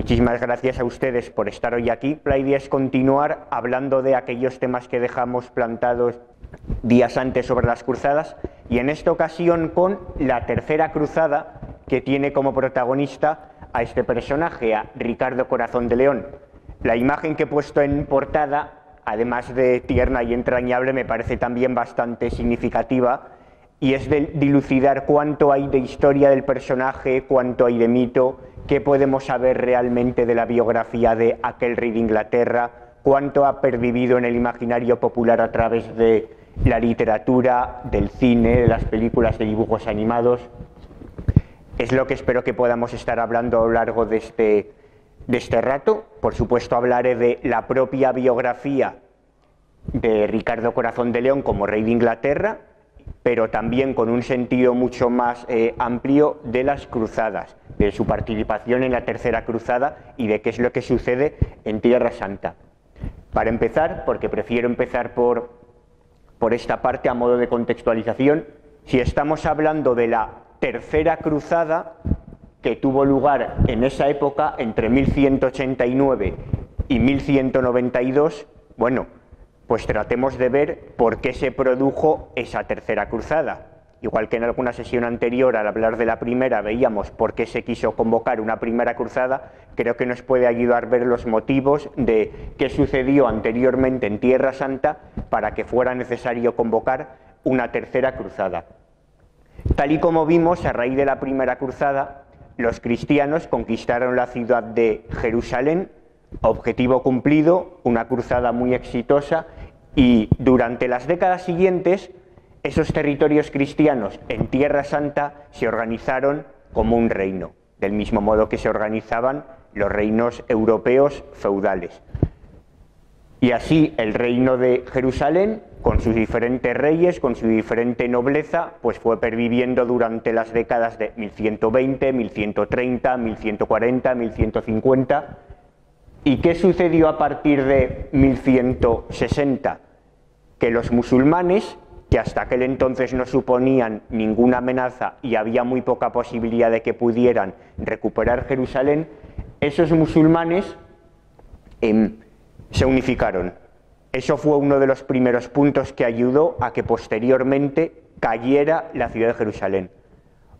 Muchísimas gracias a ustedes por estar hoy aquí. La idea es continuar hablando de aquellos temas que dejamos plantados días antes sobre las cruzadas y en esta ocasión con la tercera cruzada que tiene como protagonista a este personaje, a Ricardo Corazón de León. La imagen que he puesto en portada, además de tierna y entrañable, me parece también bastante significativa y es de dilucidar cuánto hay de historia del personaje, cuánto hay de mito, qué podemos saber realmente de la biografía de aquel rey de Inglaterra, cuánto ha pervivido en el imaginario popular a través de la literatura, del cine, de las películas de dibujos animados. Es lo que espero que podamos estar hablando a lo largo de este, de este rato. Por supuesto, hablaré de la propia biografía de Ricardo Corazón de León como rey de Inglaterra, pero también con un sentido mucho más eh, amplio de las cruzadas, de su participación en la tercera cruzada y de qué es lo que sucede en Tierra Santa. Para empezar, porque prefiero empezar por, por esta parte a modo de contextualización, si estamos hablando de la tercera cruzada que tuvo lugar en esa época entre 1189 y 1192, bueno, pues tratemos de ver por qué se produjo esa tercera cruzada. Igual que en alguna sesión anterior, al hablar de la primera, veíamos por qué se quiso convocar una primera cruzada, creo que nos puede ayudar a ver los motivos de qué sucedió anteriormente en Tierra Santa para que fuera necesario convocar una tercera cruzada. Tal y como vimos, a raíz de la primera cruzada, los cristianos conquistaron la ciudad de Jerusalén, objetivo cumplido, una cruzada muy exitosa y durante las décadas siguientes, esos territorios cristianos en Tierra Santa se organizaron como un reino, del mismo modo que se organizaban los reinos europeos feudales. Y así el reino de Jerusalén, con sus diferentes reyes, con su diferente nobleza, pues fue perviviendo durante las décadas de 1120, 1130, 1140, 1150 ¿Y qué sucedió a partir de 1160? Que los musulmanes, que hasta aquel entonces no suponían ninguna amenaza y había muy poca posibilidad de que pudieran recuperar Jerusalén, esos musulmanes em, se unificaron. Eso fue uno de los primeros puntos que ayudó a que posteriormente cayera la ciudad de Jerusalén.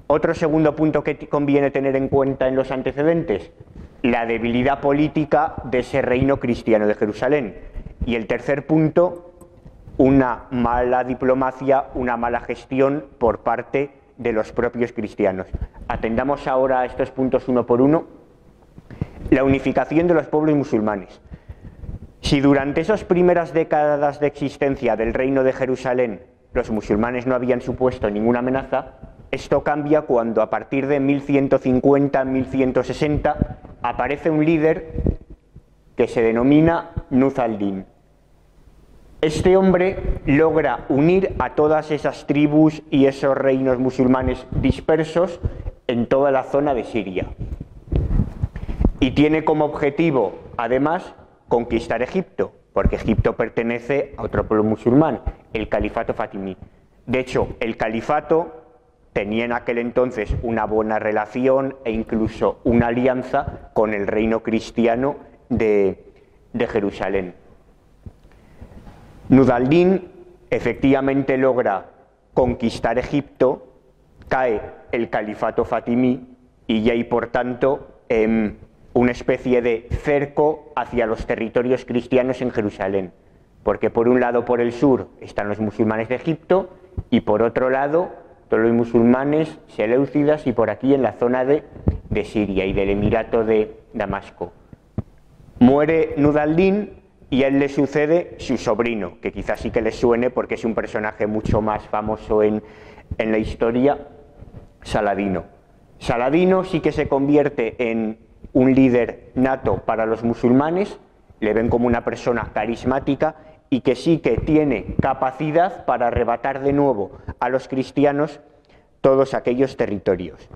Otro segundo punto que conviene tener en cuenta en los antecedentes, la debilidad política de ese reino cristiano de Jerusalén. Y el tercer punto, una mala diplomacia, una mala gestión por parte de los propios cristianos. Atendamos ahora a estos puntos uno por uno. La unificación de los pueblos musulmanes. Si durante esas primeras décadas de existencia del reino de Jerusalén los musulmanes no habían supuesto ninguna amenaza, esto cambia cuando a partir de 1150-1160 aparece un líder que se denomina Nuzaldin. Este hombre logra unir a todas esas tribus y esos reinos musulmanes dispersos en toda la zona de Siria. Y tiene como objetivo, además, conquistar Egipto, porque Egipto pertenece a otro pueblo musulmán, el califato fatimí. De hecho, el califato tenía en aquel entonces una buena relación e incluso una alianza con el reino cristiano de, Jerusalén. Nudaldín efectivamente logra conquistar Egipto, cae el califato fatimí y ya hay por tanto em, una especie de cerco hacia los territorios cristianos en Jerusalén, porque por un lado por el sur están los musulmanes de Egipto y por otro lado todos los musulmanes seleucidas y por aquí en la zona de, de Siria y del Emirato de Damasco. Muere Nudaldín y a él le sucede su sobrino, que quizás sí que le suene porque es un personaje mucho más famoso en, en la historia, Saladino. Saladino sí que se convierte en un líder nato para los musulmanes, le ven como una persona carismática y que sí que tiene capacidad para arrebatar de nuevo a los cristianos todos aquellos territorios.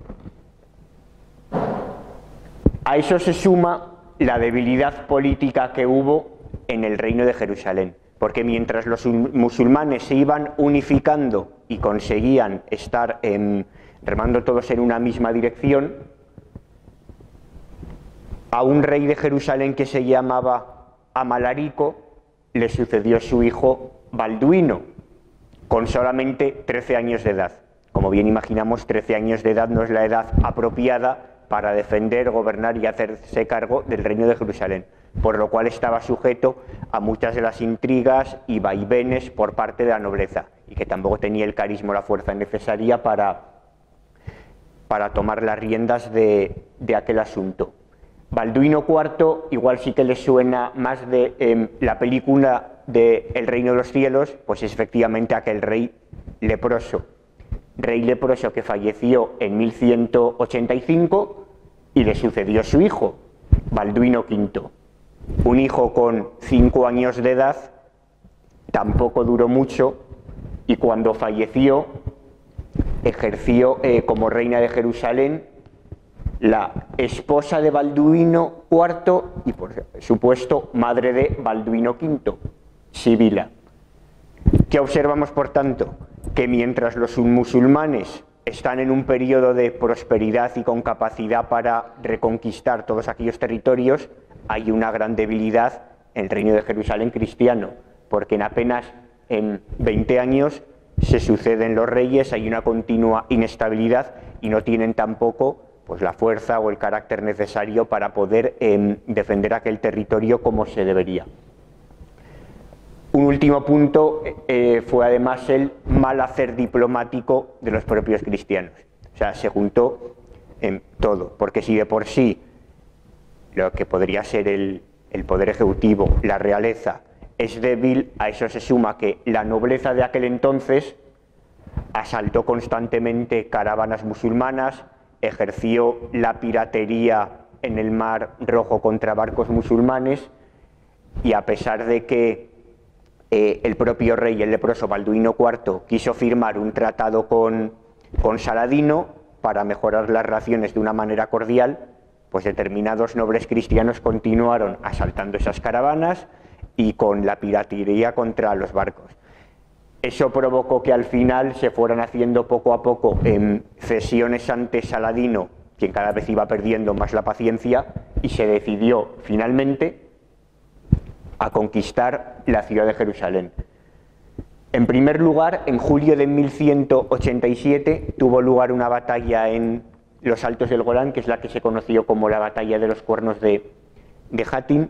A eso se suma la debilidad política que hubo en el reino de Jerusalén, porque mientras los musulmanes se iban unificando y conseguían estar remando todos en una misma dirección, a un rey de Jerusalén que se llamaba Amalarico le sucedió su hijo Balduino, con solamente 13 años de edad. Como bien imaginamos, 13 años de edad no es la edad apropiada para defender, gobernar y hacerse cargo del reino de Jerusalén, por lo cual estaba sujeto a muchas de las intrigas y vaivenes por parte de la nobleza, y que tampoco tenía el carisma o la fuerza necesaria para, para tomar las riendas de, de aquel asunto. Balduino IV, igual sí que le suena más de em, la película de El Reino de los Cielos, pues es efectivamente aquel rey leproso. Rey leproso que falleció en 1185 y le sucedió su hijo, Balduino V. Un hijo con cinco años de edad, tampoco duró mucho, y cuando falleció ejerció eh, como reina de Jerusalén la esposa de Balduino IV y por supuesto madre de Balduino V, Sibila. ¿Qué observamos por tanto? Que mientras los musulmanes están en un periodo de prosperidad y con capacidad para reconquistar todos aquellos territorios, hay una gran debilidad en el reino de Jerusalén cristiano, porque en apenas en 20 años se suceden los reyes, hay una continua inestabilidad y no tienen tampoco pues la fuerza o el carácter necesario para poder em, defender aquel territorio como se debería. Un último punto eh, fue además el mal hacer diplomático de los propios cristianos. O sea, se juntó en todo, porque si de por sí lo que podría ser el, el poder ejecutivo, la realeza, es débil, a eso se suma que la nobleza de aquel entonces asaltó constantemente caravanas musulmanas, ejerció la piratería en el Mar Rojo contra barcos musulmanes y a pesar de que eh, el propio rey, el leproso Balduino IV, quiso firmar un tratado con, con Saladino para mejorar las relaciones de una manera cordial, pues determinados nobles cristianos continuaron asaltando esas caravanas y con la piratería contra los barcos. Eso provocó que al final se fueran haciendo poco a poco en cesiones ante Saladino, quien cada vez iba perdiendo más la paciencia, y se decidió finalmente a conquistar la ciudad de Jerusalén. En primer lugar, en julio de 1187 tuvo lugar una batalla en los Altos del Golán, que es la que se conoció como la batalla de los cuernos de, de Hatim.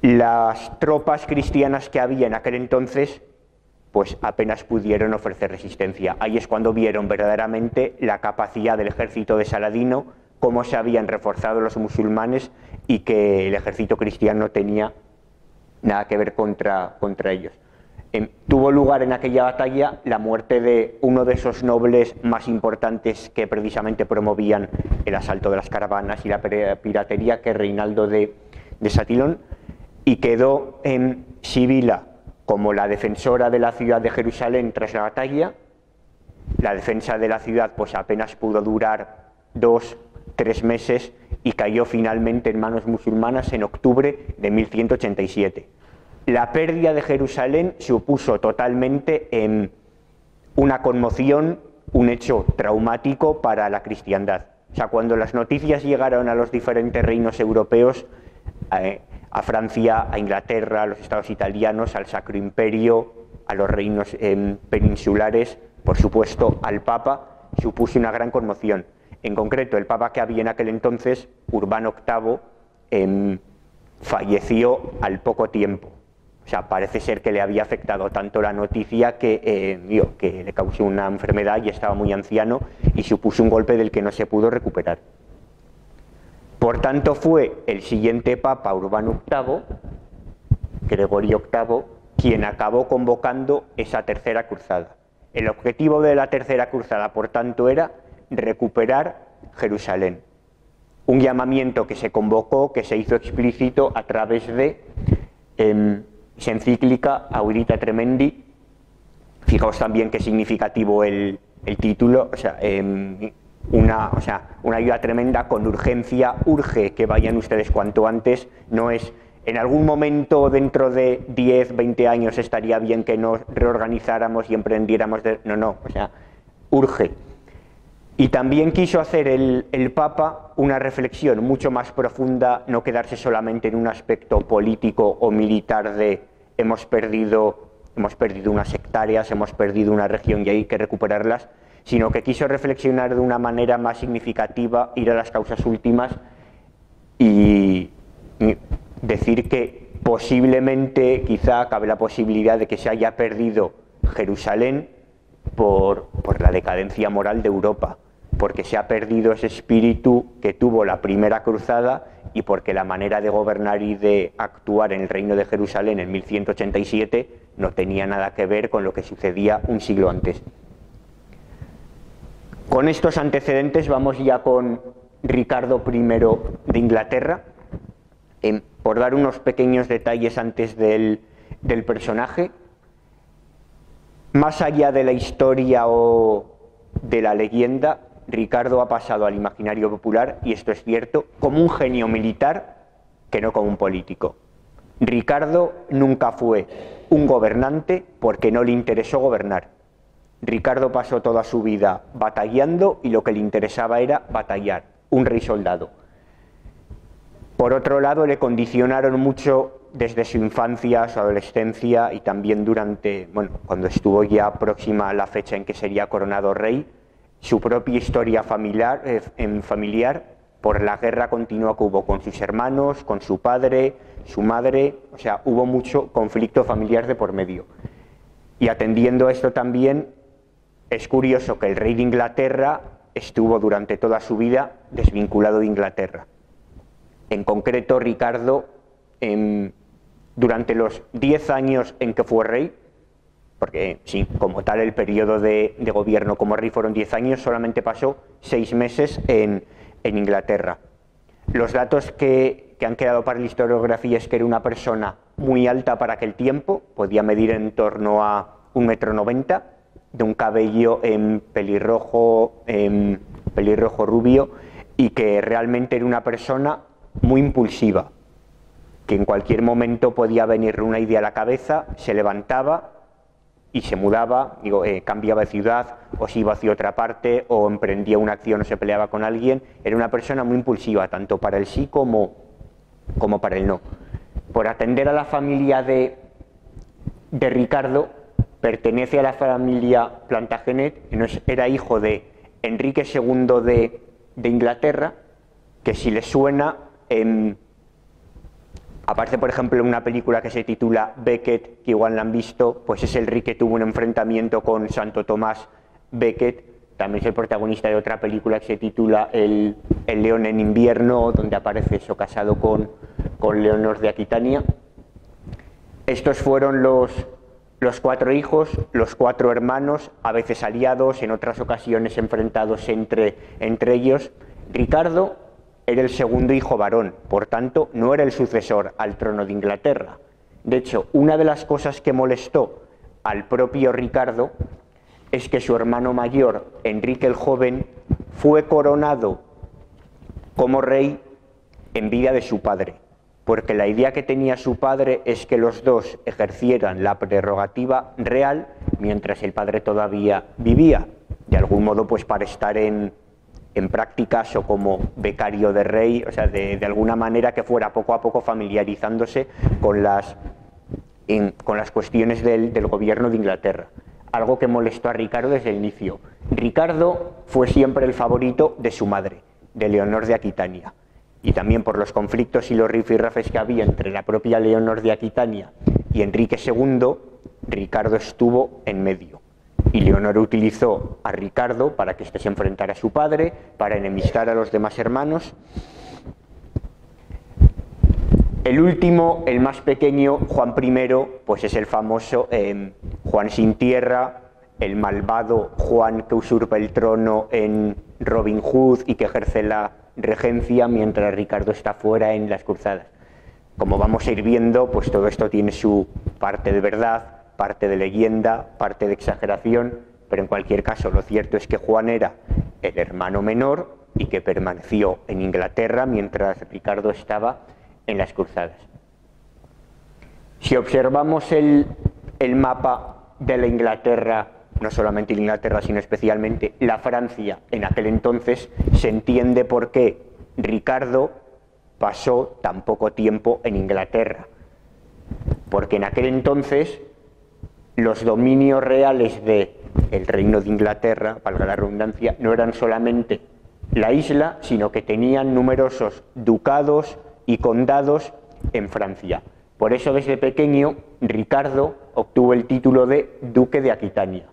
Las tropas cristianas que había en aquel entonces pues apenas pudieron ofrecer resistencia. Ahí es cuando vieron verdaderamente la capacidad del ejército de Saladino, cómo se habían reforzado los musulmanes y que el ejército cristiano tenía nada que ver contra, contra ellos. Em, tuvo lugar en aquella batalla la muerte de uno de esos nobles más importantes que precisamente promovían el asalto de las caravanas y la piratería, que es Reinaldo de, de Satilón, y quedó en Sibila, como la defensora de la ciudad de Jerusalén tras la batalla. La defensa de la ciudad pues apenas pudo durar dos, tres meses y cayó finalmente en manos musulmanas en octubre de 1187. La pérdida de Jerusalén supuso totalmente en una conmoción, un hecho traumático para la cristiandad. O sea, cuando las noticias llegaron a los diferentes reinos europeos, eh, a Francia, a Inglaterra, a los estados italianos, al Sacro Imperio, a los reinos em, peninsulares, por supuesto al Papa, supuso una gran conmoción. En concreto, el Papa que había en aquel entonces, Urbano VIII, em, falleció al poco tiempo. O sea, parece ser que le había afectado tanto la noticia que, eh, que le causó una enfermedad y estaba muy anciano y supuso un golpe del que no se pudo recuperar. Por tanto, fue el siguiente Papa, Urbano VIII, Gregorio VIII, quien acabó convocando esa tercera cruzada. El objetivo de la tercera cruzada, por tanto, era recuperar Jerusalén. Un llamamiento que se convocó, que se hizo explícito a través de eh, encíclica Aurita Tremendi. Fijaos también qué significativo el, título, em, una, o sea, una ayuda tremenda con urgencia, urge que vayan ustedes cuanto antes, no es en algún momento dentro de 10, 20 años estaría bien que nos reorganizáramos y emprendiéramos de... No, no, o sea, urge. Y también quiso hacer el, el, Papa una reflexión mucho más profunda, no quedarse solamente en un aspecto político o militar de hemos perdido, hemos perdido unas hectáreas, hemos perdido una región y hay que recuperarlas, sino que quiso reflexionar de una manera más significativa, ir a las causas últimas y decir que posiblemente, quizá cabe la posibilidad de que se haya perdido Jerusalén por, por la decadencia moral de Europa, porque se ha perdido ese espíritu que tuvo la primera cruzada y porque la manera de gobernar y de actuar en el reino de Jerusalén en 1187 no tenía nada que ver con lo que sucedía un siglo antes. Con estos antecedentes vamos ya con Ricardo I de Inglaterra, por dar unos pequeños detalles antes del, del personaje. Más allá de la historia o de la leyenda, Ricardo ha pasado al imaginario popular, y esto es cierto, como un genio militar que no como un político. Ricardo nunca fue un gobernante porque no le interesó gobernar. Ricardo pasó toda su vida batallando y lo que le interesaba era batallar, un rey soldado. Por otro lado, le condicionaron mucho desde su infancia, su adolescencia y también durante, bueno, cuando estuvo ya próxima a la fecha en que sería coronado rey, su propia historia familiar, eh, familiar por la guerra continua que hubo con sus hermanos, con su padre, su madre, o sea, hubo mucho conflicto familiar de por medio. Y atendiendo a esto también, es curioso que el rey de Inglaterra estuvo durante toda su vida desvinculado de Inglaterra. En concreto, Ricardo, durante los 10 años en que fue rey, porque sí, como tal el periodo de, gobierno como rey fueron 10 años, solamente pasó 6 meses en, Inglaterra. Los datos que, que, han quedado para la historiografía es que era una persona muy alta para aquel tiempo, podía medir en torno a un metro noventa, de un cabello en pelirrojo, en pelirrojo rubio, y que realmente era una persona muy impulsiva, que en cualquier momento podía venirle una idea a la cabeza, se levantaba y se mudaba, digo, eh, cambiaba de ciudad o se iba hacia otra parte o emprendía una acción o se peleaba con alguien. Era una persona muy impulsiva, tanto para el sí como, como para el no. Por atender a la familia de, de Ricardo, pertenece a la familia Plantagenet, era hijo de Enrique II de, Inglaterra, que si le suena, en Aparece, por ejemplo, en una película que se titula Becket, que igual la han visto, pues es el que tuvo un enfrentamiento con Santo Tomás Becket. También es el protagonista de otra película que se titula El, León en invierno, donde aparece eso casado con Leonor de Aquitania. Estos fueron los, los cuatro hijos, los cuatro hermanos, a veces aliados, en otras ocasiones enfrentados entre, entre ellos. Ricardo era el segundo hijo varón, por tanto no era el sucesor al trono de Inglaterra. De hecho, una de las cosas que molestó al propio Ricardo es que su hermano mayor, Enrique el Joven, fue coronado como rey en vida de su padre, porque la idea que tenía su padre es que los dos ejercieran la prerrogativa real mientras el padre todavía vivía, de algún modo pues para estar en, en prácticas o como becario de rey, o sea, de, alguna manera que fuera poco a poco familiarizándose con las, con las cuestiones del, del gobierno de Inglaterra. Algo que molestó a Ricardo desde el inicio. Ricardo fue siempre el favorito de su madre, de Leonor de Aquitania. Y también por los conflictos y los rifirrafes que había entre la propia Leonor de Aquitania y Enrique II, Ricardo estuvo en medio y Leonor utilizó a Ricardo para que éste se enfrentara a su padre, para enemistar a los demás hermanos. El último, el más pequeño, Juan I, pues es el famoso em, Juan sin tierra, el malvado Juan que usurpa el trono en Robin Hood y que ejerce la regencia mientras Ricardo está fuera en las cruzadas. Como vamos a ir viendo, pues todo esto tiene su parte de verdad, parte de leyenda, parte de exageración, pero en cualquier caso lo cierto es que Juan era el hermano menor y que permaneció en Inglaterra mientras Ricardo estaba en las cruzadas. Si observamos el, mapa de la Inglaterra no solamente Inglaterra, sino especialmente la Francia en aquel entonces, se entiende por qué Ricardo pasó tan poco tiempo en Inglaterra. Porque en aquel entonces los dominios reales del el reino de Inglaterra, valga la redundancia, no eran solamente la isla, sino que tenían numerosos ducados y condados en Francia. Por eso desde pequeño Ricardo obtuvo el título de duque de Aquitania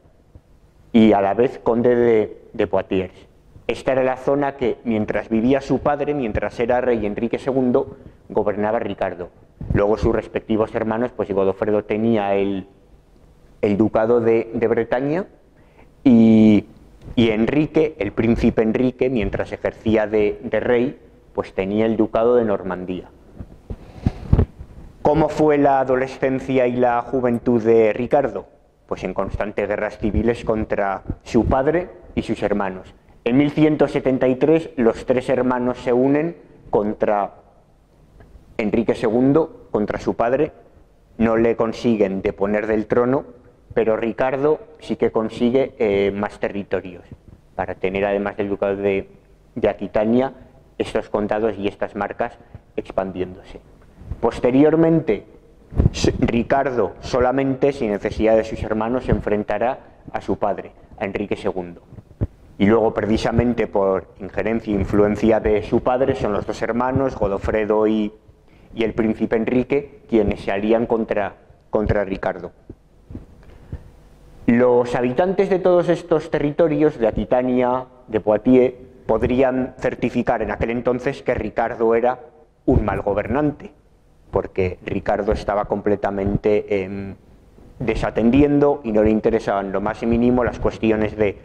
y a la vez conde de, Poitiers. Esta era la zona que mientras vivía su padre, mientras era rey Enrique II, gobernaba Ricardo. Luego sus respectivos hermanos, pues Godofredo tenía el, ducado de, Bretaña y, Enrique, el príncipe Enrique, mientras ejercía de, de rey, pues tenía el ducado de Normandía. ¿Cómo fue la adolescencia y la juventud de Ricardo? Pues en constantes guerras civiles contra su padre y sus hermanos. En 1173 los tres hermanos se unen contra Enrique II, contra su padre, no le consiguen deponer del trono, pero Ricardo sí que consigue eh, más territorios para tener además del ducado de, de Aquitania estos condados y estas marcas expandiéndose. Posteriormente, Ricardo solamente, sin necesidad de sus hermanos, se enfrentará a su padre, a Enrique II. Y luego, precisamente por injerencia e influencia de su padre, son los dos hermanos, Godofredo y, el príncipe Enrique, quienes se alían contra, contra Ricardo. Los habitantes de todos estos territorios, de Aquitania, de Poitiers, podrían certificar en aquel entonces que Ricardo era un mal gobernante porque Ricardo estaba completamente em, desatendiendo y no le interesaban lo más mínimo las cuestiones de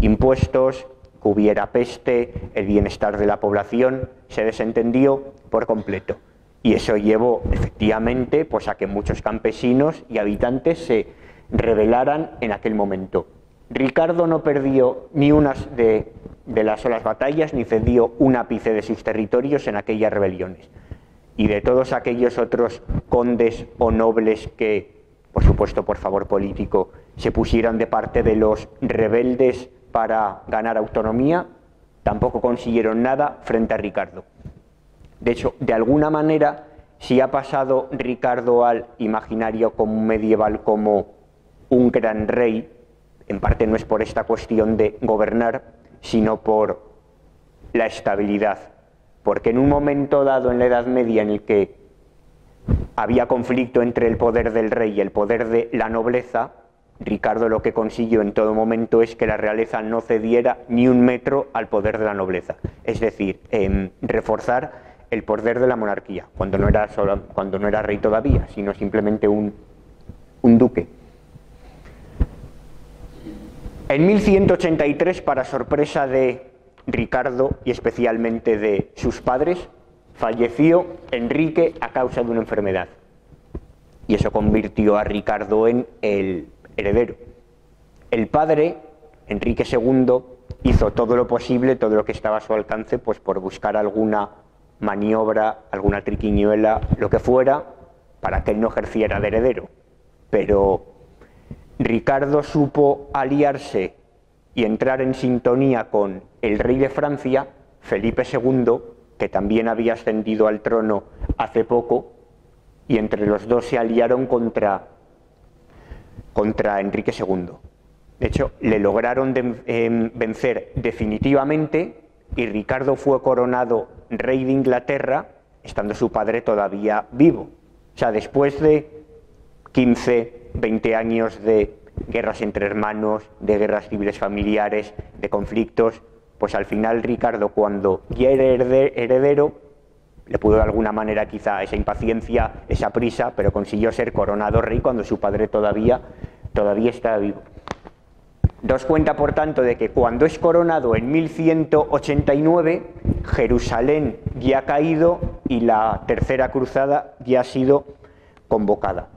impuestos, que hubiera peste, el bienestar de la población, se desentendió por completo. Y eso llevó efectivamente pues, a que muchos campesinos y habitantes se rebelaran en aquel momento. Ricardo no perdió ni una de, de las solas batallas ni cedió un ápice de sus territorios en aquellas rebeliones y de todos aquellos otros condes o nobles que, por supuesto por favor político, se pusieran de parte de los rebeldes para ganar autonomía, tampoco consiguieron nada frente a Ricardo. De hecho, de alguna manera, si ha pasado Ricardo al imaginario común medieval como un gran rey, en parte no es por esta cuestión de gobernar, sino por la estabilidad porque en un momento dado en la Edad Media en el que había conflicto entre el poder del rey y el poder de la nobleza, Ricardo lo que consiguió en todo momento es que la realeza no cediera ni un metro al poder de la nobleza, es decir, reforzar el poder de la monarquía, cuando no era, cuando no era rey todavía, sino simplemente un, un duque. En 1183, para sorpresa de Ricardo y especialmente de sus padres, falleció Enrique a causa de una enfermedad. Y eso convirtió a Ricardo en el heredero. El padre, Enrique II, hizo todo lo posible, todo lo que estaba a su alcance, pues por buscar alguna maniobra, alguna triquiñuela, lo que fuera, para que él no ejerciera de heredero. Pero Ricardo supo aliarse y entrar en sintonía con el rey de Francia, Felipe II, que también había ascendido al trono hace poco, y entre los dos se aliaron contra, contra Enrique II. De hecho, le lograron em, vencer definitivamente y Ricardo fue coronado rey de Inglaterra, estando su padre todavía vivo. O sea, después de 15, 20 años de guerras entre hermanos, de guerras civiles familiares, de conflictos, pues al final Ricardo cuando ya era heredero, le pudo de alguna manera quizá esa impaciencia, esa prisa, pero consiguió ser coronado rey cuando su padre todavía, todavía estaba vivo. Dos cuenta, por tanto, de que cuando es coronado en 1189, Jerusalén ya ha caído y la tercera cruzada ya ha sido convocada.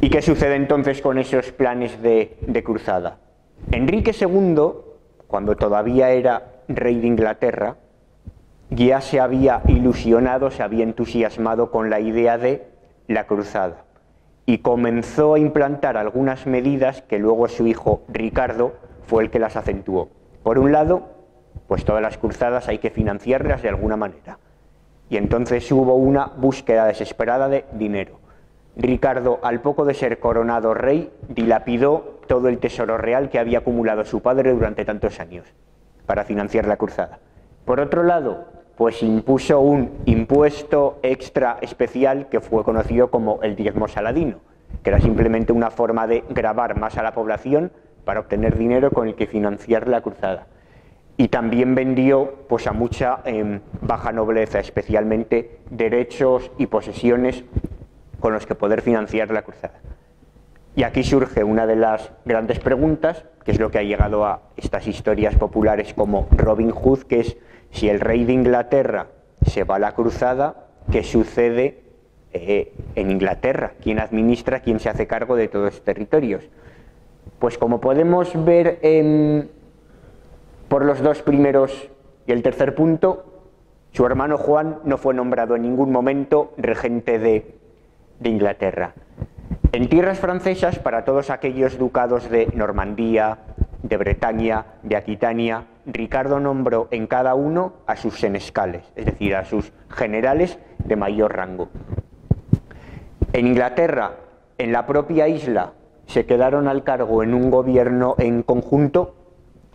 ¿Y qué sucede entonces con esos planes de, cruzada? Enrique II, cuando todavía era rey de Inglaterra, ya se había ilusionado, se había entusiasmado con la idea de la cruzada. y comenzó a implantar algunas medidas que luego su hijo Ricardo fue el que las acentuó. Por un lado, pues todas las cruzadas hay que financiarlas de alguna manera. Y entonces hubo una búsqueda desesperada de dinero. Ricardo, al poco de ser coronado rey, dilapidó todo el tesoro real que había acumulado su padre durante tantos años para financiar la cruzada. Por otro lado, pues impuso un impuesto extra especial que fue conocido como el diezmo saladino, que era simplemente una forma de grabar más a la población para obtener dinero con el que financiar la cruzada. Y también vendió pues, a mucha em, baja nobleza, especialmente derechos y posesiones con los que poder financiar la cruzada. Y aquí surge una de las grandes preguntas, que es lo que ha llegado a estas historias populares como Robin Hood, que es si el rey de Inglaterra se va a la cruzada, ¿qué sucede eh, en Inglaterra? ¿Quién administra, quién se hace cargo de todos los territorios? Pues como podemos ver por los dos primeros y el tercer punto, su hermano Juan no fue nombrado en ningún momento regente de, de Inglaterra. En tierras francesas, para todos aquellos ducados de Normandía, de Bretaña, de Aquitania, Ricardo nombró en cada uno a sus senescales, es decir, a sus generales de mayor rango. En Inglaterra, en la propia isla, se quedaron al cargo en un gobierno en conjunto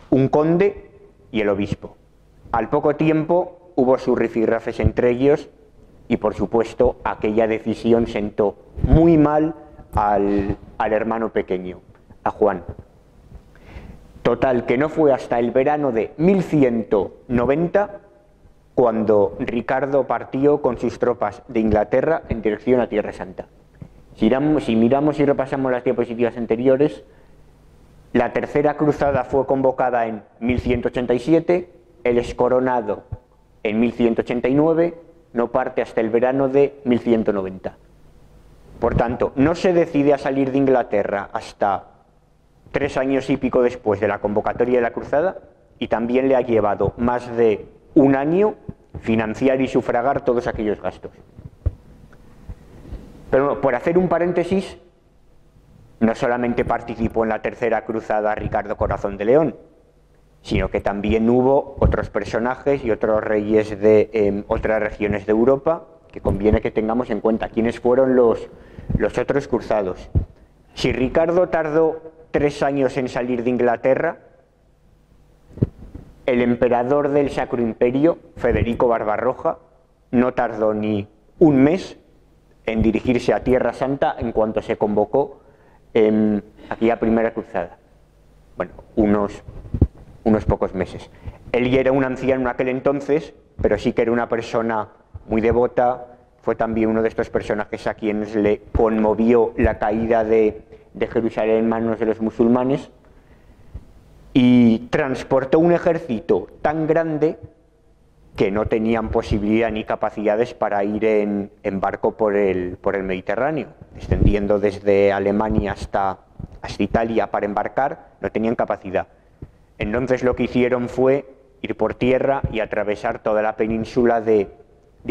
un conde y el obispo. Al poco tiempo hubo sus rifirrafes entre ellos y por supuesto aquella decisión sentó muy mal al, al hermano pequeño, a Juan. Total, que no fue hasta el verano de 1190 cuando Ricardo partió con sus tropas de Inglaterra en dirección a Tierra Santa. Si, miramos y repasamos las diapositivas anteriores, la tercera cruzada fue convocada en 1187, él es coronado en 1189, no parte hasta el verano de 1190. Por tanto, no se decide a salir de Inglaterra hasta tres años y pico después de la convocatoria de la cruzada y también le ha llevado más de un año financiar y sufragar todos aquellos gastos. Pero por hacer un paréntesis, no solamente participó en la tercera cruzada Ricardo Corazón de León, sino que también hubo otros personajes y otros reyes de em, otras regiones de Europa que conviene que tengamos en cuenta quiénes fueron los, los otros cruzados. Si Ricardo tardó tres años en salir de Inglaterra, el emperador del Sacro Imperio, Federico Barbarroja, no tardó ni un mes en dirigirse a Tierra Santa en cuanto se convocó en aquella primera cruzada. Bueno, unos, unos pocos meses. Él ya era un anciano en aquel entonces, pero sí que era una persona muy devota, fue también uno de estos personajes a quienes le conmovió la caída de, Jerusalén en manos de los musulmanes y transportó un ejército tan grande que no tenían posibilidad ni capacidades para ir en, barco por el, Mediterráneo, extendiendo desde Alemania hasta, Italia para embarcar, no tenían capacidad. Entonces lo que hicieron fue ir por tierra y atravesar toda la península de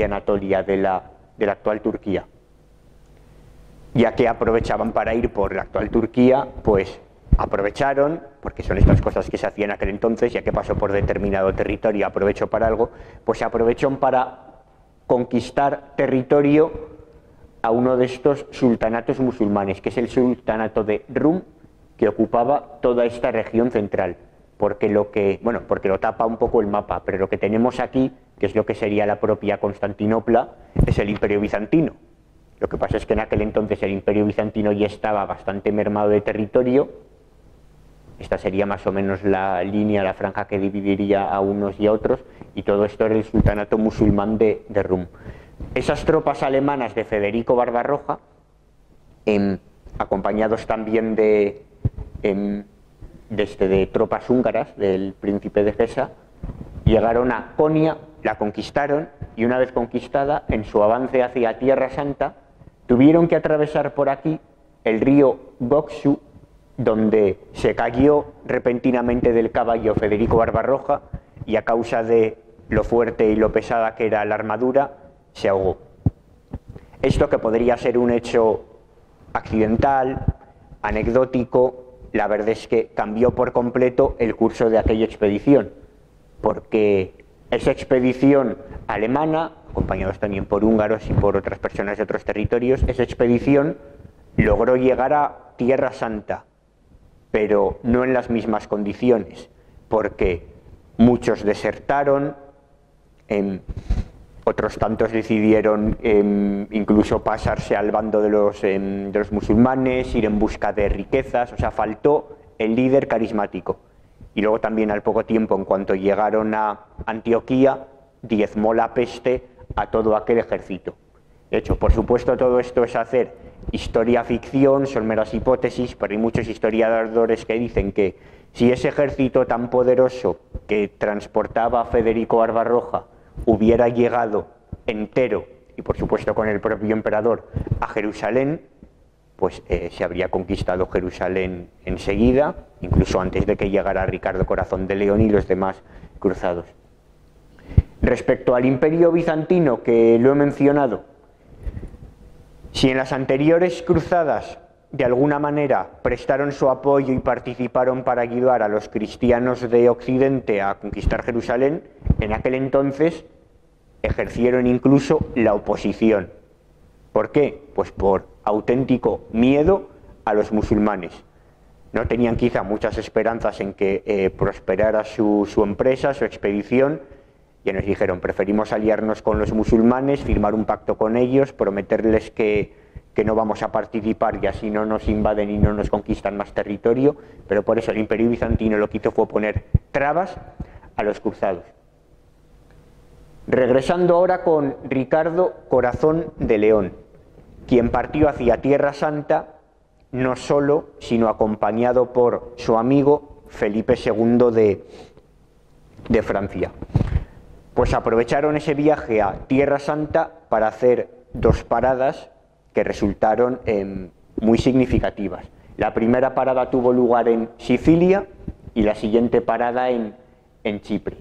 Anatolia, de la, de la actual Turquía. Ya que aprovechaban para ir por la actual Turquía, pues aprovecharon, porque son estas cosas que se hacían en aquel entonces, ya que pasó por determinado territorio, aprovechó para algo, pues se aprovechó para conquistar territorio a uno de estos sultanatos musulmanes, que es el sultanato de Rum, que ocupaba toda esta región central, porque lo que, bueno, porque lo tapa un poco el mapa, pero lo que tenemos aquí, que es lo que sería la propia Constantinopla, es el Imperio bizantino. Lo que pasa es que en aquel entonces el Imperio bizantino ya estaba bastante mermado de territorio esta sería más o menos la línea, la franja que dividiría a unos y a otros, y todo esto era el sultanato musulmán de, Rum. Esas tropas alemanas de Federico Barbarroja, em, acompañados también de, em, este, de tropas húngaras del príncipe de Gesa, llegaron a Konya, la conquistaron y una vez conquistada, en su avance hacia Tierra Santa, tuvieron que atravesar por aquí el río Goksu donde se cayó repentinamente del caballo Federico Barbarroja y a causa de lo fuerte y lo pesada que era la armadura, se ahogó. Esto que podría ser un hecho accidental, anecdótico, la verdad es que cambió por completo el curso de aquella expedición, porque esa expedición alemana, acompañados también por húngaros y por otras personas de otros territorios, esa expedición logró llegar a Tierra Santa, pero no en las mismas condiciones, porque muchos desertaron, otros tantos decidieron em, incluso pasarse al bando de los, em, de los musulmanes, ir en busca de riquezas, o sea, faltó el líder carismático. Y luego también al poco tiempo, en cuanto llegaron a Antioquía, diezmó la peste a todo aquel ejército. De hecho, por supuesto, todo esto es hacer historia ficción, son meras hipótesis, pero hay muchos historiadores que dicen que si ese ejército tan poderoso que transportaba a Federico Barbarroja hubiera llegado entero, y por supuesto con el propio emperador, a Jerusalén, pues eh, se habría conquistado Jerusalén enseguida, incluso antes de que llegara Ricardo Corazón de León y los demás cruzados. Respecto al imperio bizantino que lo he mencionado, si en las anteriores cruzadas de alguna manera prestaron su apoyo y participaron para ayudar a los cristianos de Occidente a conquistar Jerusalén, en aquel entonces ejercieron incluso la oposición. ¿Por qué? Pues por auténtico miedo a los musulmanes. No tenían quizá muchas esperanzas en que eh, prosperara su, empresa, su expedición, y nos dijeron, preferimos aliarnos con los musulmanes, firmar un pacto con ellos, prometerles que, que no vamos a participar y así no nos invaden y no nos conquistan más territorio, pero por eso el imperio bizantino lo que hizo fue poner trabas a los cruzados. Regresando ahora con Ricardo Corazón de León, quien partió hacia Tierra Santa no solo, sino acompañado por su amigo Felipe II de, de Francia. Pues aprovecharon ese viaje a Tierra Santa para hacer dos paradas que resultaron em, muy significativas. La primera parada tuvo lugar en Sicilia y la siguiente parada en, en Chipre.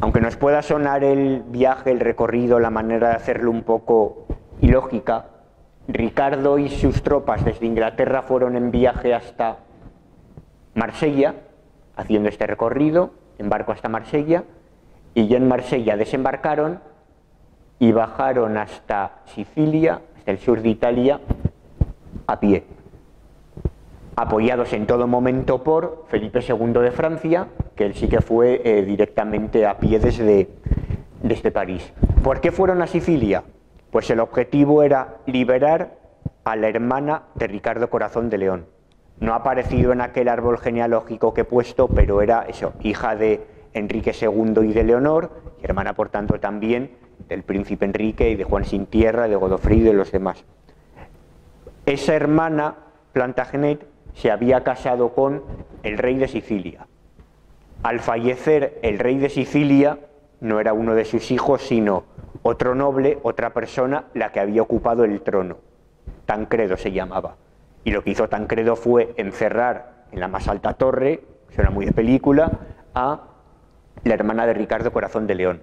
Aunque nos pueda sonar el viaje, el recorrido, la manera de hacerlo un poco ilógica, Ricardo y sus tropas desde Inglaterra fueron en viaje hasta Marsella, haciendo este recorrido, en barco hasta Marsella, y ya en Marsella desembarcaron y bajaron hasta Sicilia, hasta el sur de Italia, a pie, apoyados en todo momento por Felipe II de Francia, que él sí que fue eh, directamente a pie desde, desde París. ¿Por qué fueron a Sicilia? Pues el objetivo era liberar a la hermana de Ricardo Corazón de León. No ha aparecido en aquel árbol genealógico que he puesto, pero era eso, hija de Enrique II y de Leonor, y hermana por tanto también del príncipe Enrique y de Juan Sin Tierra, de Godofredo y los demás. Esa hermana, Plantagenet, se había casado con el rey de Sicilia. Al fallecer el rey de Sicilia, no era uno de sus hijos, sino otro noble, otra persona, la que había ocupado el trono. Tancredo se llamaba. Y lo que hizo Tancredo fue encerrar en la más alta torre, suena muy de película, a la hermana de Ricardo Corazón de León.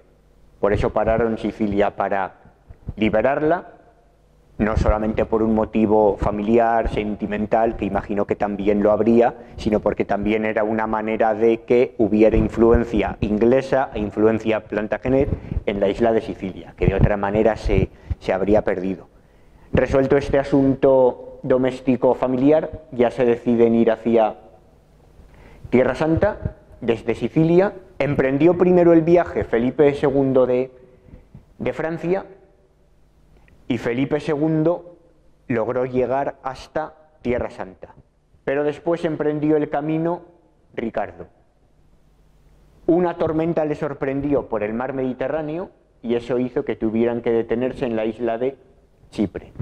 Por eso pararon Sicilia para liberarla, no solamente por un motivo familiar, sentimental, que imagino que también lo habría, sino porque también era una manera de que hubiera influencia inglesa e influencia plantagenet en la isla de Sicilia, que de otra manera se, se habría perdido. Resuelto este asunto doméstico familiar, ya se deciden ir hacia Tierra Santa, desde Sicilia, Emprendió primero el viaje Felipe II de, de Francia y Felipe II logró llegar hasta Tierra Santa. Pero después emprendió el camino Ricardo. Una tormenta le sorprendió por el mar Mediterráneo y eso hizo que tuvieran que detenerse en la isla de Chipre.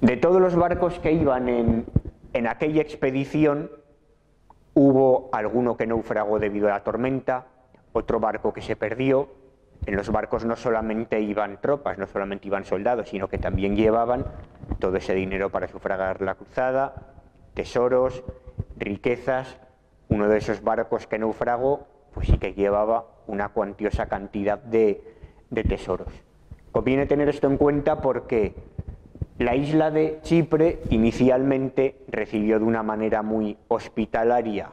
De todos los barcos que iban en, en aquella expedición, Hubo alguno que naufragó debido a la tormenta, otro barco que se perdió. En los barcos no solamente iban tropas, no solamente iban soldados, sino que también llevaban todo ese dinero para sufragar la cruzada, tesoros, riquezas. Uno de esos barcos que naufragó, pues sí que llevaba una cuantiosa cantidad de, de tesoros. Conviene tener esto en cuenta porque La isla de Chipre inicialmente recibió de una manera muy hospitalaria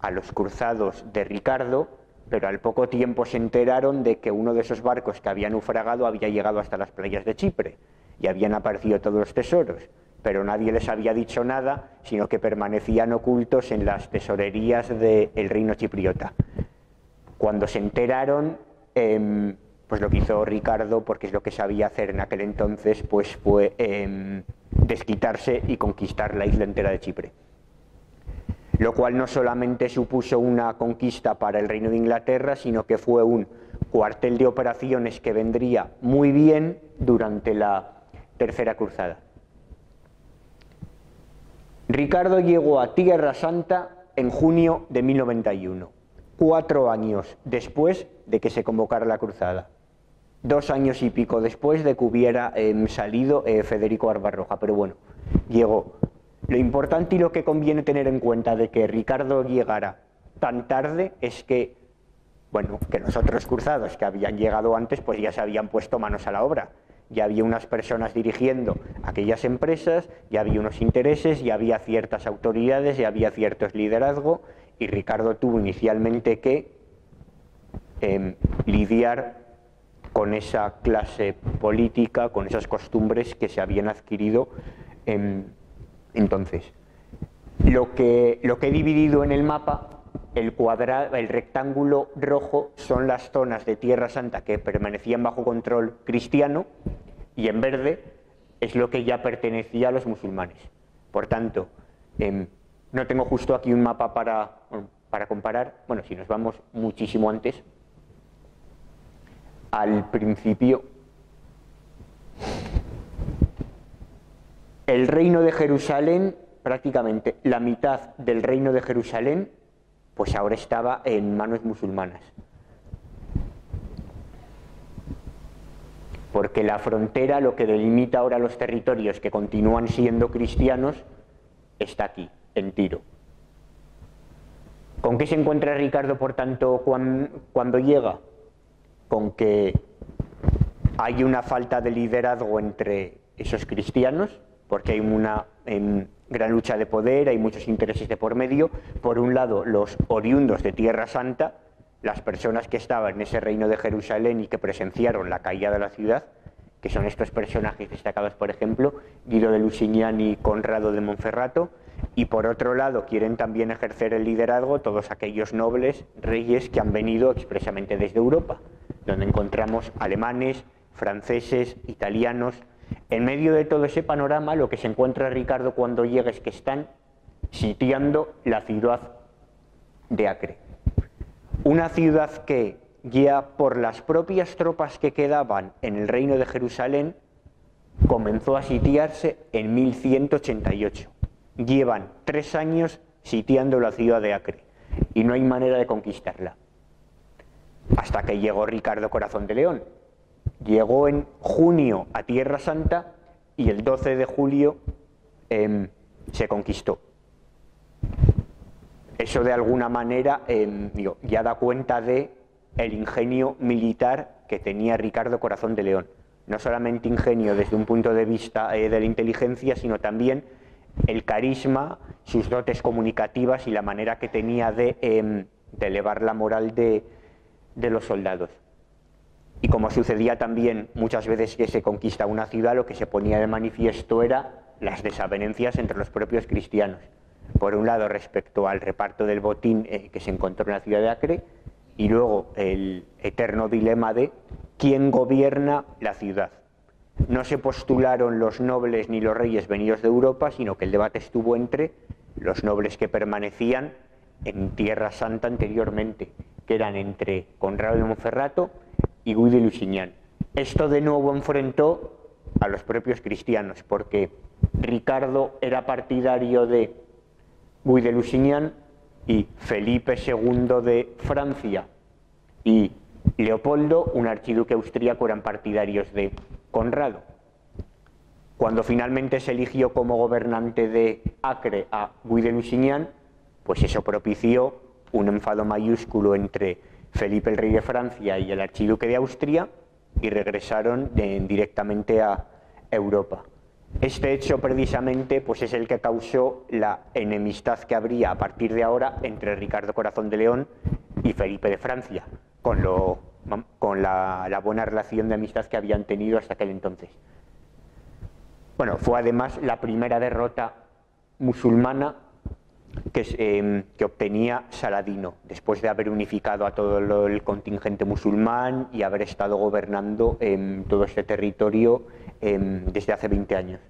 a los cruzados de Ricardo, pero al poco tiempo se enteraron de que uno de esos barcos que había naufragado había llegado hasta las playas de Chipre y habían aparecido todos los tesoros, pero nadie les había dicho nada, sino que permanecían ocultos en las tesorerías del reino chipriota. Cuando se enteraron, em, pues lo que hizo Ricardo, porque es lo que sabía hacer en aquel entonces, pues fue em, desquitarse y conquistar la isla entera de Chipre. Lo cual no solamente supuso una conquista para el Reino de Inglaterra, sino que fue un cuartel de operaciones que vendría muy bien durante la Tercera Cruzada. Ricardo llegó a Tierra Santa en junio de 1091, cuatro años después de que se convocara la cruzada dos años y pico después de que hubiera em, salido eh, Federico Barbarroja. Pero bueno, llegó. Lo importante y lo que conviene tener en cuenta de que Ricardo llegara tan tarde es que, bueno, que los otros cruzados que habían llegado antes, pues ya se habían puesto manos a la obra. Ya había unas personas dirigiendo aquellas empresas, ya había unos intereses, ya había ciertas autoridades, ya había ciertos liderazgos, y Ricardo tuvo inicialmente que em, lidiar con esa clase política, con esas costumbres que se habían adquirido entonces. Lo que, lo que he dividido en el mapa, el, cuadrado, el rectángulo rojo son las zonas de Tierra Santa que permanecían bajo control cristiano y en verde es lo que ya pertenecía a los musulmanes. Por tanto, em, no tengo justo aquí un mapa para, para comparar. Bueno, si nos vamos muchísimo antes, al principio. El reino de Jerusalén, prácticamente la mitad del reino de Jerusalén, pues ahora estaba en manos musulmanas. Porque la frontera, lo que delimita ahora los territorios que continúan siendo cristianos, está aquí, en Tiro. ¿Con qué se encuentra Ricardo, por tanto, cuando llega? con que hay una falta de liderazgo entre esos cristianos, porque hay una gran lucha de poder, hay muchos intereses de por medio. Por un lado, los oriundos de Tierra Santa, las personas que estaban en ese reino de Jerusalén y que presenciaron la caída de la ciudad, que son estos personajes destacados, por ejemplo, Guido de Lusignan y Conrado de Monferrato, y por otro lado quieren también ejercer el liderazgo todos aquellos nobles, reyes que han venido expresamente desde Europa donde encontramos alemanes, franceses, italianos. En medio de todo ese panorama, lo que se encuentra Ricardo cuando llega es que están sitiando la ciudad de Acre. Una ciudad que, ya por las propias tropas que quedaban en el reino de Jerusalén, comenzó a sitiarse en 1188. Llevan tres años sitiando la ciudad de Acre y no hay manera de conquistarla hasta que llegó Ricardo Corazón de León. Llegó en junio a Tierra Santa y el 12 de julio em, se conquistó. Eso de alguna manera em, ya da cuenta de el ingenio militar que tenía Ricardo Corazón de León. No solamente ingenio desde un punto de vista eh, de la inteligencia, sino también el carisma, sus dotes comunicativas y la manera que tenía de em, elevar la moral de, de los soldados. Y como sucedía también muchas veces que se conquista una ciudad, lo que se ponía de manifiesto era las desavenencias entre los propios cristianos. Por un lado, respecto al reparto del botín eh, que se encontró en la ciudad de Acre, y luego el eterno dilema de quién gobierna la ciudad. No se postularon los nobles ni los reyes venidos de Europa, sino que el debate estuvo entre los nobles que permanecían en Tierra Santa anteriormente que eran entre Conrado de Monferrato y Guy de Lusignan. Esto de nuevo enfrentó a los propios cristianos, porque Ricardo era partidario de Guy de Lusignan y Felipe II de Francia y Leopoldo, un archiduque austríaco, eran partidarios de Conrado. Cuando finalmente se eligió como gobernante de Acre a Guy de Lusignan, pues eso propició un enfado mayúsculo entre Felipe el rey de Francia y el archiduque de Austria y regresaron directamente a Europa. Este hecho precisamente pues es el que causó la enemistad que habría a partir de ahora entre Ricardo Corazón de León y Felipe de Francia, con, lo, con la, la buena relación de amistad que habían tenido hasta aquel entonces. Bueno, fue además la primera derrota musulmana Em, que, obtenía Saladino, después de haber unificado a todo el contingente musulmán y haber estado gobernando en todo este territorio em, desde hace 20 años.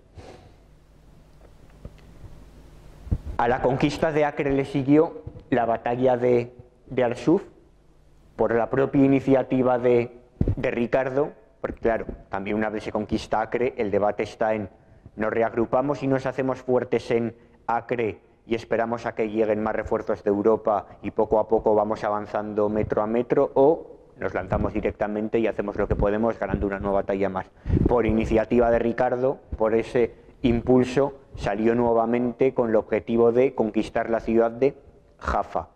A la conquista de Acre le siguió la batalla de, de Arsuf, por la propia iniciativa de Ricardo, porque claro, también una vez se conquista Acre, el debate está en nos reagrupamos y nos hacemos fuertes en Acre y esperamos a que lleguen más refuerzos de Europa y poco a poco vamos avanzando metro a metro o nos lanzamos directamente y hacemos lo que podemos ganando una nueva batalla más. Por iniciativa de Ricardo, por ese impulso, salió nuevamente con el objetivo de conquistar la ciudad de Jaffa,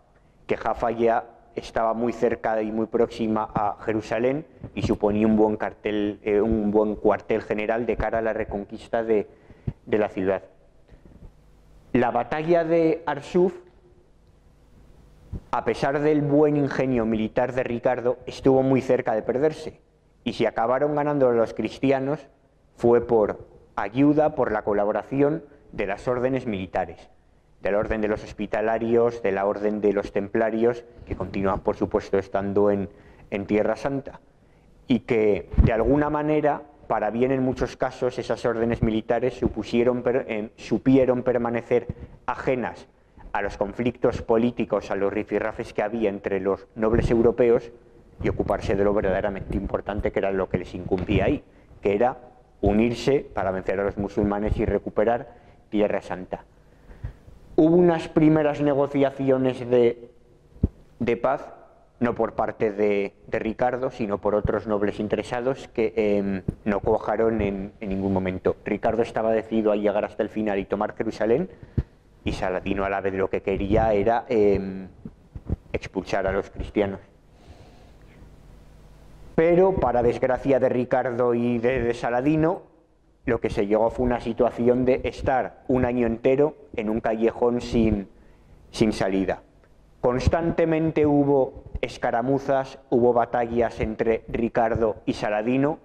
que Jaffa ya estaba muy cerca y muy próxima a Jerusalén y suponía un buen, cartel, eh, un buen cuartel general de cara a la reconquista de la ciudad. La batalla de Arsuf, a pesar del buen ingenio militar de Ricardo, estuvo muy cerca de perderse. Y si acabaron ganando los cristianos, fue por ayuda, por la colaboración de las órdenes militares, del orden de los hospitalarios, de la orden de los templarios, que continúan, por supuesto, estando en, en Tierra Santa, y que de alguna manera para bien en muchos casos esas órdenes militares supusieron, eh, supieron permanecer ajenas a los conflictos políticos, a los rifirrafes que había entre los nobles europeos y ocuparse de lo verdaderamente importante que era lo que les incumbía ahí, que era unirse para vencer a los musulmanes y recuperar Tierra Santa. Hubo unas primeras negociaciones de, de paz no por parte de, Ricardo, sino por otros nobles interesados que em, no cojaron en, ningún momento. Ricardo estaba decidido a llegar hasta el final y tomar Jerusalén, y Saladino a la vez lo que quería era em, expulsar a los cristianos. Pero, para desgracia de Ricardo y de, Saladino, lo que se llegó fue una situación de estar un año entero en un callejón sin, sin salida. Constantemente hubo escaramuzas, hubo batallas entre Ricardo y Saladino,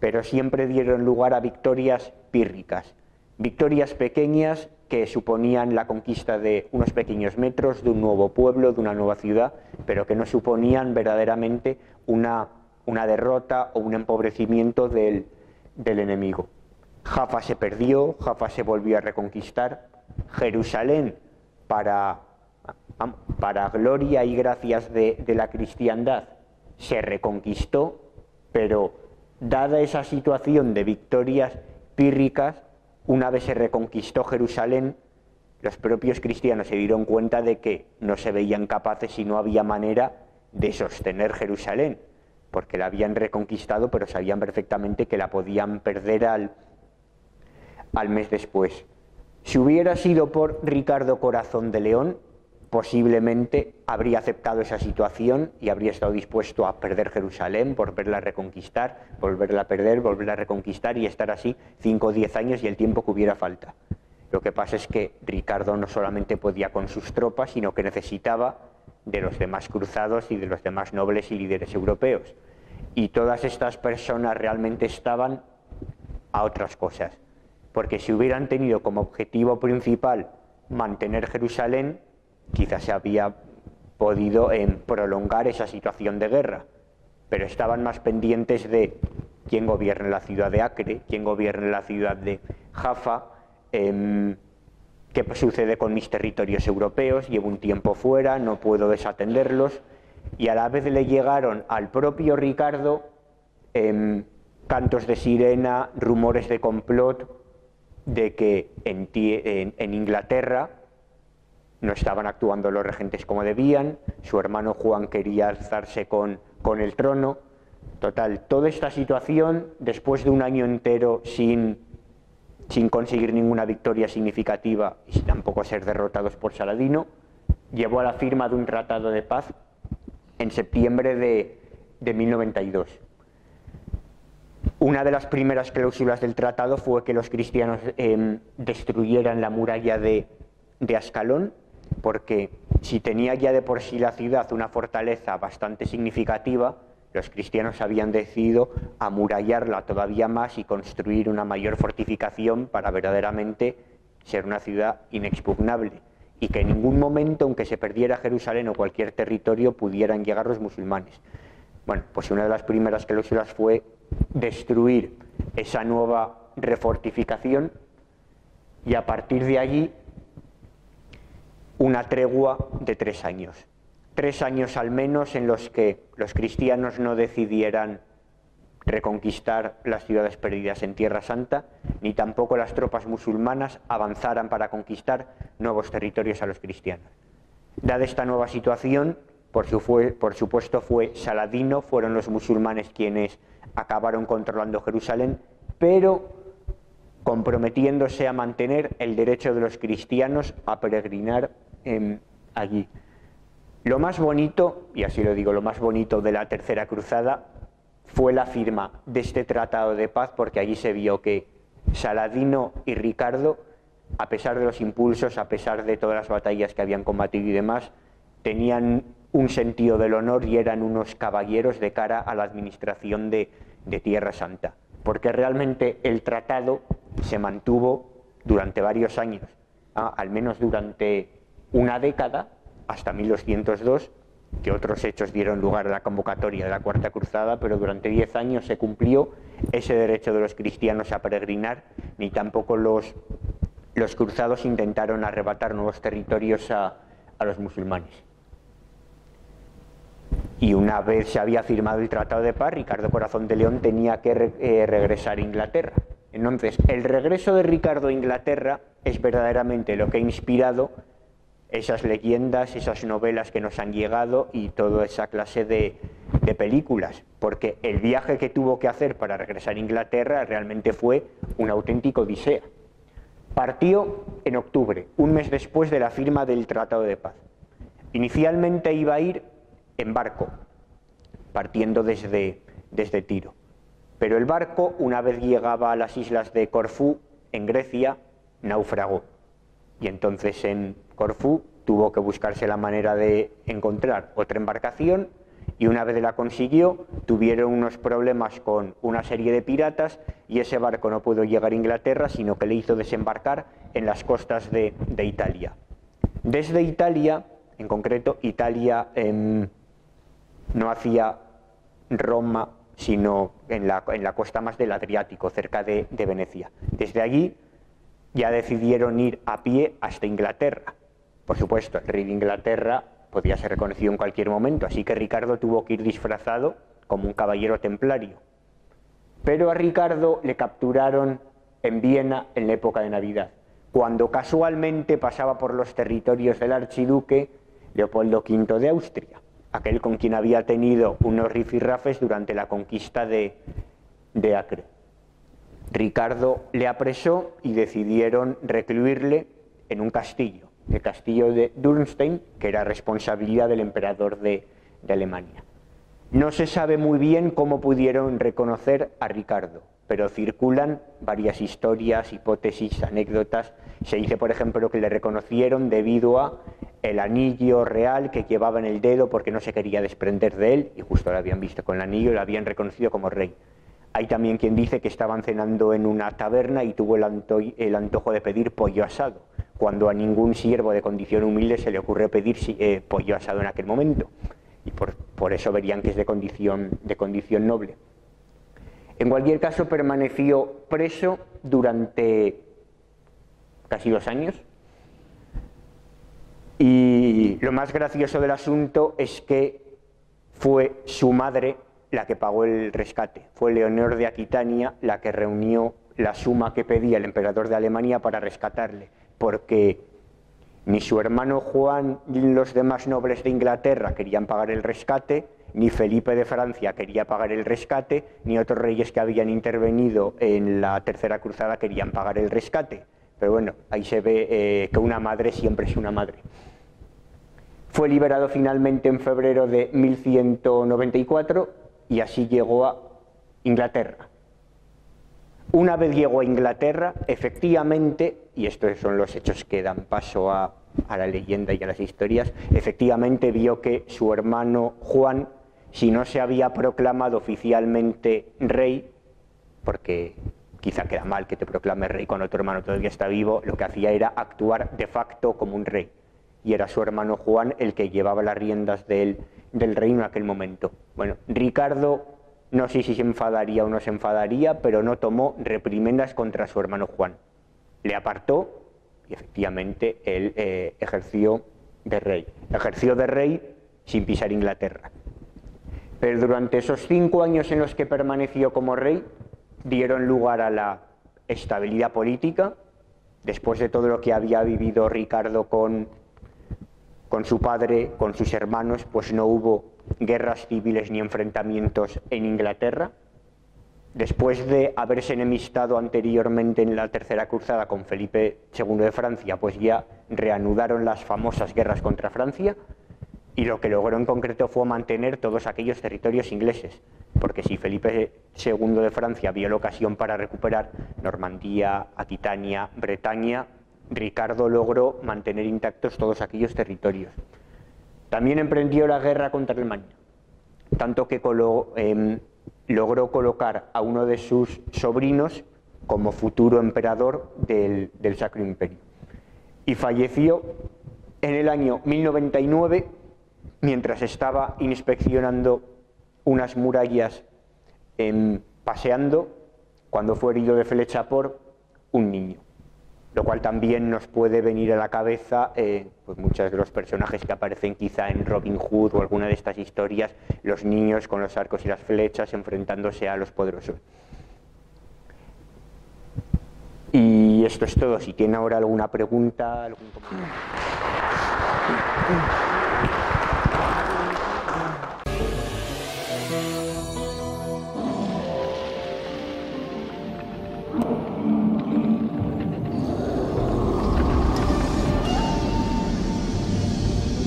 pero siempre dieron lugar a victorias pírricas, victorias pequeñas que suponían la conquista de unos pequeños metros, de un nuevo pueblo, de una nueva ciudad, pero que no suponían verdaderamente una, una derrota o un empobrecimiento del, del enemigo. Jaffa se perdió, Jaffa se volvió a reconquistar, Jerusalén para para gloria y gracias de, la cristiandad, se reconquistó, pero dada esa situación de victorias pírricas, una vez se reconquistó Jerusalén, los propios cristianos se dieron cuenta de que no se veían capaces y no había manera de sostener Jerusalén, porque la habían reconquistado, pero sabían perfectamente que la podían perder al, al mes después. Si hubiera sido por Ricardo Corazón de León, posiblemente habría aceptado esa situación y habría estado dispuesto a perder Jerusalén, volverla a reconquistar, volverla a perder, volverla a reconquistar y estar así 5 o 10 años y el tiempo que hubiera falta. Lo que pasa es que Ricardo no solamente podía con sus tropas, sino que necesitaba de los demás cruzados y de los demás nobles y líderes europeos. Y todas estas personas realmente estaban a otras cosas. Porque si hubieran tenido como objetivo principal mantener Jerusalén, quizás se había podido em, prolongar esa situación de guerra, pero estaban más pendientes de quién gobierna la ciudad de Acre, quién gobierna la ciudad de Jaffa, em, qué sucede con mis territorios europeos, llevo un tiempo fuera, no puedo desatenderlos, y a la vez le llegaron al propio Ricardo em, cantos de sirena, rumores de complot, de que en Inglaterra no estaban actuando los regentes como debían, su hermano Juan quería alzarse con, con el trono. Total, toda esta situación, después de un año entero sin, sin conseguir ninguna victoria significativa y tampoco ser derrotados por Saladino, llevó a la firma de un tratado de paz en septiembre de, de 1092. Una de las primeras cláusulas del tratado fue que los cristianos em, destruyeran la muralla de, de Ascalón, porque si tenía ya de por sí la ciudad una fortaleza bastante significativa, los cristianos habían decidido amurallarla todavía más y construir una mayor fortificación para verdaderamente ser una ciudad inexpugnable y que en ningún momento, aunque se perdiera Jerusalén o cualquier territorio, pudieran llegar los musulmanes. Bueno, pues una de las primeras cláusulas fue destruir esa nueva refortificación y a partir de allí una tregua de tres años. Tres años al menos en los que los cristianos no decidieran reconquistar las ciudades perdidas en Tierra Santa, ni tampoco las tropas musulmanas avanzaran para conquistar nuevos territorios a los cristianos. Dada esta nueva situación, por, supuesto fue Saladino, fueron los musulmanes quienes acabaron controlando Jerusalén, pero comprometiéndose a mantener el derecho de los cristianos a peregrinar allí. Lo más bonito, y así lo digo, lo más bonito de la Tercera Cruzada fue la firma de este tratado de paz, porque allí se vio que Saladino y Ricardo, a pesar de los impulsos, a pesar de todas las batallas que habían combatido y demás, tenían un sentido del honor y eran unos caballeros de cara a la administración de, Tierra Santa, porque realmente el tratado se mantuvo durante varios años, al menos durante una década, hasta 1202, que otros hechos dieron lugar a la convocatoria de la Cuarta Cruzada, pero durante diez años se cumplió ese derecho de los cristianos a peregrinar, ni tampoco los, los cruzados intentaron arrebatar nuevos territorios a, los musulmanes. Y una vez se había firmado el Tratado de Paz, Ricardo Corazón de León tenía que eh, regresar a Inglaterra. Entonces, el regreso de Ricardo a Inglaterra es verdaderamente lo que ha inspirado esas leyendas, esas novelas que nos han llegado y toda esa clase de, películas, porque el viaje que tuvo que hacer para regresar a Inglaterra realmente fue un auténtico odisea. Partió en octubre, un mes después de la firma del Tratado de Paz. Inicialmente iba a ir en barco, partiendo desde, desde Tiro. Pero el barco, una vez llegaba a las islas de Corfú, en Grecia, naufragó. Y entonces en Corfú tuvo que buscarse la manera de encontrar otra embarcación y una vez la consiguió, tuvieron unos problemas con una serie de piratas y ese barco no pudo llegar a Inglaterra, sino que le hizo desembarcar en las costas de, Italia. Desde Italia, en concreto, Italia em, no hacía Roma, sino en la, en la, costa más del Adriático, cerca de Venecia. Desde allí ya decidieron ir a pie hasta Inglaterra. Por supuesto, el rey de Inglaterra podía ser reconocido en cualquier momento, así que Ricardo tuvo que ir disfrazado como un caballero templario. Pero a Ricardo le capturaron en Viena en la época de Navidad, cuando casualmente pasaba por los territorios del archiduque Leopoldo V de Austria, aquel con quien había tenido unos rifirrafes durante la conquista de, de Acre. Ricardo le apresó y decidieron recluirle en un castillo, el castillo de Dürnstein, que era responsabilidad del emperador de, Alemania. No se sabe muy bien cómo pudieron reconocer a Ricardo, pero circulan varias historias, hipótesis, anécdotas. Se dice, por ejemplo, que le reconocieron debido a el anillo real que llevaba en el dedo porque no se quería desprender de él y justo lo habían visto con el anillo y lo habían reconocido como rey. Hay también quien dice que estaban cenando en una taberna y tuvo el, antojo de pedir pollo asado, cuando a ningún siervo de condición humilde se le ocurre pedir eh, pollo asado en aquel momento. Y por, eso verían que es de condición, de condición noble. En cualquier caso, permaneció preso durante casi dos años. Y lo más gracioso del asunto es que fue su madre la que pagó el rescate. Fue Leonor de Aquitania la que reunió la suma que pedía el emperador de Alemania para rescatarle, porque ni su hermano Juan ni los demás nobles de Inglaterra querían pagar el rescate, ni Felipe de Francia quería pagar el rescate, ni otros reyes que habían intervenido en la Tercera Cruzada querían pagar el rescate. Pero bueno, ahí se ve eh, que una madre siempre es una madre. Fue liberado finalmente en febrero de 1194 y así llegó a Inglaterra. Una vez llegó a Inglaterra, efectivamente, y estos son los hechos que dan paso a, la leyenda y a las historias, efectivamente vio que su hermano Juan, si no se había proclamado oficialmente rey, porque quizá queda mal que te proclame rey cuando tu hermano todavía está vivo, lo que hacía era actuar de facto como un rey. Y era su hermano Juan el que llevaba las riendas del, del reino en aquel momento. Bueno, Ricardo no sé si se enfadaría o no se enfadaría, pero no tomó reprimendas contra su hermano Juan. Le apartó y efectivamente él eh, ejerció de rey. Ejerció de rey sin pisar Inglaterra. Pero durante esos cinco años en los que permaneció como rey, dieron lugar a la estabilidad política, después de todo lo que había vivido Ricardo con, con su padre, con sus hermanos, pues no hubo guerras civiles ni enfrentamientos en Inglaterra. Después de haberse enemistado anteriormente en la Tercera Cruzada con Felipe II de Francia, pues ya reanudaron las famosas guerras contra Francia y lo que logró en concreto fue mantener todos aquellos territorios ingleses, porque si Felipe II de Francia vio la ocasión para recuperar Normandía, Aquitania, Bretaña, Ricardo logró mantener intactos todos aquellos territorios. También emprendió la guerra contra Alemania, tanto que em, logró colocar a uno de sus sobrinos como futuro emperador del, del Sacro Imperio. Y falleció en el año 1099 mientras estaba inspeccionando unas murallas paseando cuando fue herido de flecha por un niño. Lo cual también nos puede venir a la cabeza eh, pues muchos de los personajes que aparecen quizá en Robin Hood o alguna de estas historias, los niños con los arcos y las flechas enfrentándose a los poderosos. Y esto es todo. Si tiene ahora alguna pregunta, algún comentario.